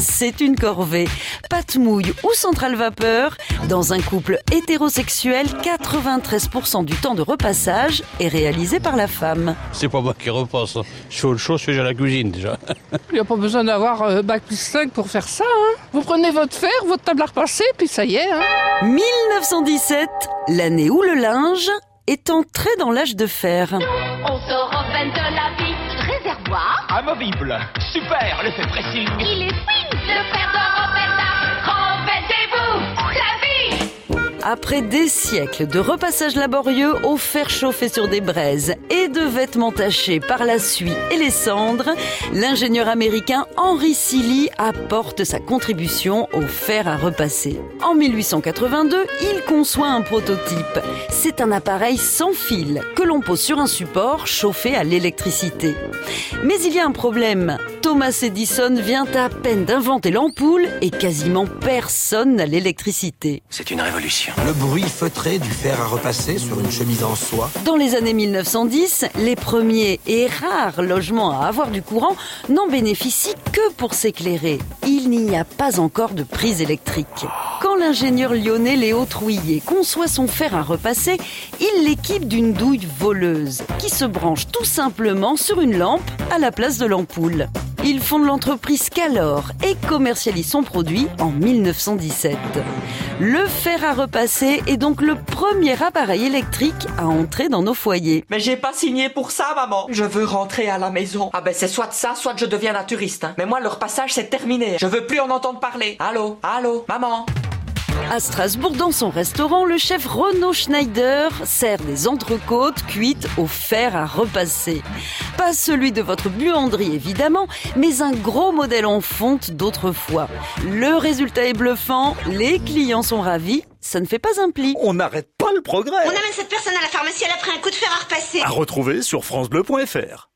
c'est une corvée. Pâte mouille ou centrale vapeur, dans un couple hétérosexuel, 93% du temps de repassage est réalisé par la femme. C'est pas moi qui repasse. Je fais autre chose, je fais à la cuisine déjà. Il n'y a pas besoin d'avoir euh, Bac plus 5 pour faire ça. Hein. Vous prenez votre fer, votre table à repasser, puis ça y est. Hein. 1917, l'année où le linge est entré dans l'âge de fer. On sort en peine de la vie. Amovible. Super, l'effet pressing. Il est fin. Le fer de Roberta. Après des siècles de repassage laborieux au fer chauffé sur des braises et de vêtements tachés par la suie et les cendres, l'ingénieur américain Henry Seeley apporte sa contribution au fer à repasser. En 1882, il conçoit un prototype. C'est un appareil sans fil que l'on pose sur un support chauffé à l'électricité. Mais il y a un problème. Thomas Edison vient à peine d'inventer l'ampoule et quasiment personne n'a l'électricité. C'est une révolution. Le bruit feutré du fer à repasser sur une chemise en soie. Dans les années 1910, les premiers et rares logements à avoir du courant n'en bénéficient que pour s'éclairer. Il n'y a pas encore de prise électrique. Quand l'ingénieur lyonnais Léo Trouillet conçoit son fer à repasser, il l'équipe d'une douille voleuse qui se branche tout simplement sur une lampe à la place de l'ampoule. Il fonde l'entreprise Calor et commercialise son produit en 1917. Le fer à repasser est donc le premier appareil électrique à entrer dans nos foyers. Mais j'ai pas signé pour ça, maman. Je veux rentrer à la maison. Ah ben c'est soit ça, soit je deviens naturiste. hein. Mais moi, le repassage, c'est terminé. Je veux plus en entendre parler. Allô Allô Maman À Strasbourg, dans son restaurant, le chef Renaud Schneider sert des entrecôtes cuites au fer à repasser. Pas celui de votre buanderie évidemment, mais un gros modèle en fonte d'autrefois. Le résultat est bluffant, les clients sont ravis, ça ne fait pas un pli. On n'arrête pas le progrès. On amène cette personne à la pharmacie, elle a pris un coup de fer à repasser. À retrouver sur francebleu.fr.